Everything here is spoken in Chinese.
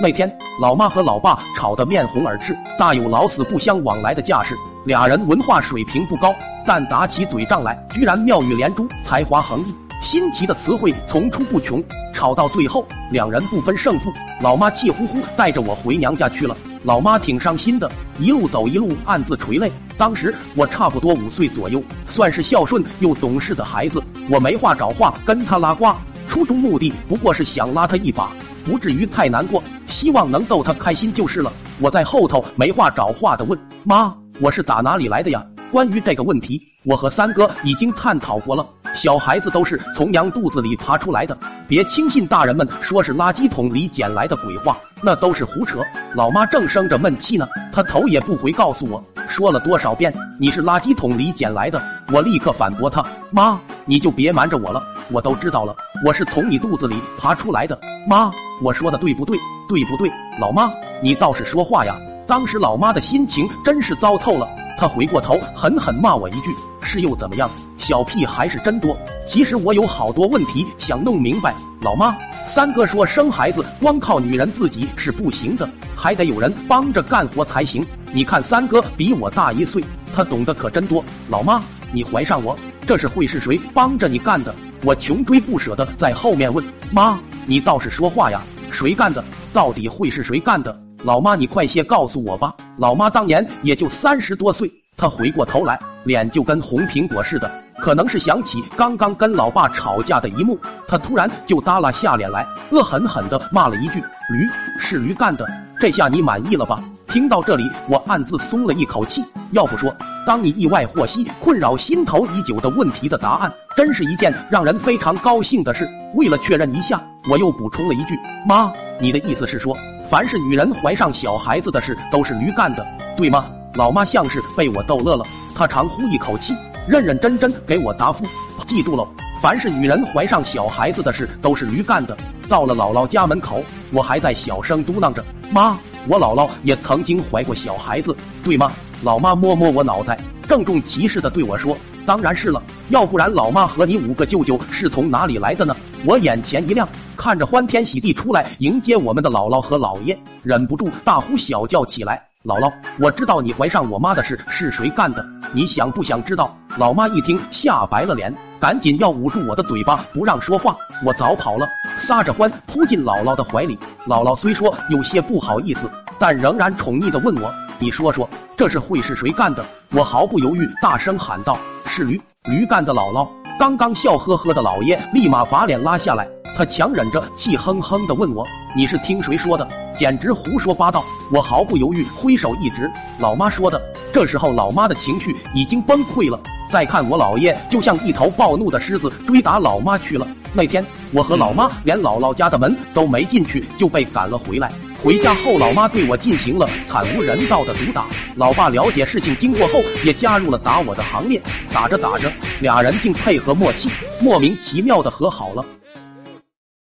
那天，老妈和老爸吵得面红耳赤，大有老死不相往来的架势。俩人文化水平不高，但打起嘴仗来，居然妙语连珠，才华横溢，新奇的词汇层出不穷。吵到最后，两人不分胜负，老妈气呼呼带着我回娘家去了。老妈挺伤心的，一路走一路暗自垂泪。当时我差不多五岁左右，算是孝顺又懂事的孩子，我没话找话跟他拉呱，初衷目的不过是想拉他一把，不至于太难过，希望能逗他开心就是了。我在后头没话找话的问妈：“我是打哪里来的呀？”关于这个问题，我和三哥已经探讨过了。小孩子都是从娘肚子里爬出来的，别轻信大人们说是垃圾桶里捡来的鬼话，那都是胡扯。老妈正生着闷气呢，她头也不回告诉我，说了多少遍你是垃圾桶里捡来的。我立刻反驳她，妈，你就别瞒着我了，我都知道了，我是从你肚子里爬出来的。妈，我说的对不对？对不对？老妈，你倒是说话呀！当时老妈的心情真是糟透了，她回过头狠狠骂我一句：“是又怎么样？小屁还是真多。”其实我有好多问题想弄明白。老妈，三哥说生孩子光靠女人自己是不行的，还得有人帮着干活才行。你看三哥比我大一岁，他懂得可真多。老妈，你怀上我，这是会是谁帮着你干的？我穷追不舍的在后面问妈：“你倒是说话呀，谁干的？到底会是谁干的？”老妈，你快些告诉我吧！老妈当年也就三十多岁，她回过头来，脸就跟红苹果似的，可能是想起刚刚跟老爸吵架的一幕，她突然就耷拉下脸来，恶狠狠地骂了一句：“驴是驴干的！”这下你满意了吧？听到这里，我暗自松了一口气。要不说，当你意外获悉困扰心头已久的问题的答案，真是一件让人非常高兴的事。为了确认一下，我又补充了一句：“妈，你的意思是说？”凡是女人怀上小孩子的事，都是驴干的，对吗？老妈像是被我逗乐了，她长呼一口气，认认真真给我答复。记住喽，凡是女人怀上小孩子的事，都是驴干的。到了姥姥家门口，我还在小声嘟囔着：“妈，我姥姥也曾经怀过小孩子，对吗？”老妈摸摸我脑袋，郑重其事的对我说：“当然是了，要不然老妈和你五个舅舅是从哪里来的呢？”我眼前一亮。看着欢天喜地出来迎接我们的姥姥和姥爷，忍不住大呼小叫起来：“姥姥，我知道你怀上我妈的事是谁干的，你想不想知道？”老妈一听吓白了脸，赶紧要捂住我的嘴巴不让说话。我早跑了，撒着欢扑进姥姥的怀里。姥姥虽说有些不好意思，但仍然宠溺的问我：“你说说，这是会是谁干的？”我毫不犹豫大声喊道：“是驴，驴干的！”姥姥刚刚笑呵呵的姥爷立马把脸拉下来。他强忍着气哼哼地问我：“你是听谁说的？简直胡说八道！”我毫不犹豫挥手一指：“老妈说的。”这时候，老妈的情绪已经崩溃了。再看我姥爷，就像一头暴怒的狮子追打老妈去了。那天，我和老妈连姥姥家的门都没进去，就被赶了回来。回家后，老妈对我进行了惨无人道的毒打。老爸了解事情经过后，也加入了打我的行列。打着打着，俩人竟配合默契，莫名其妙的和好了。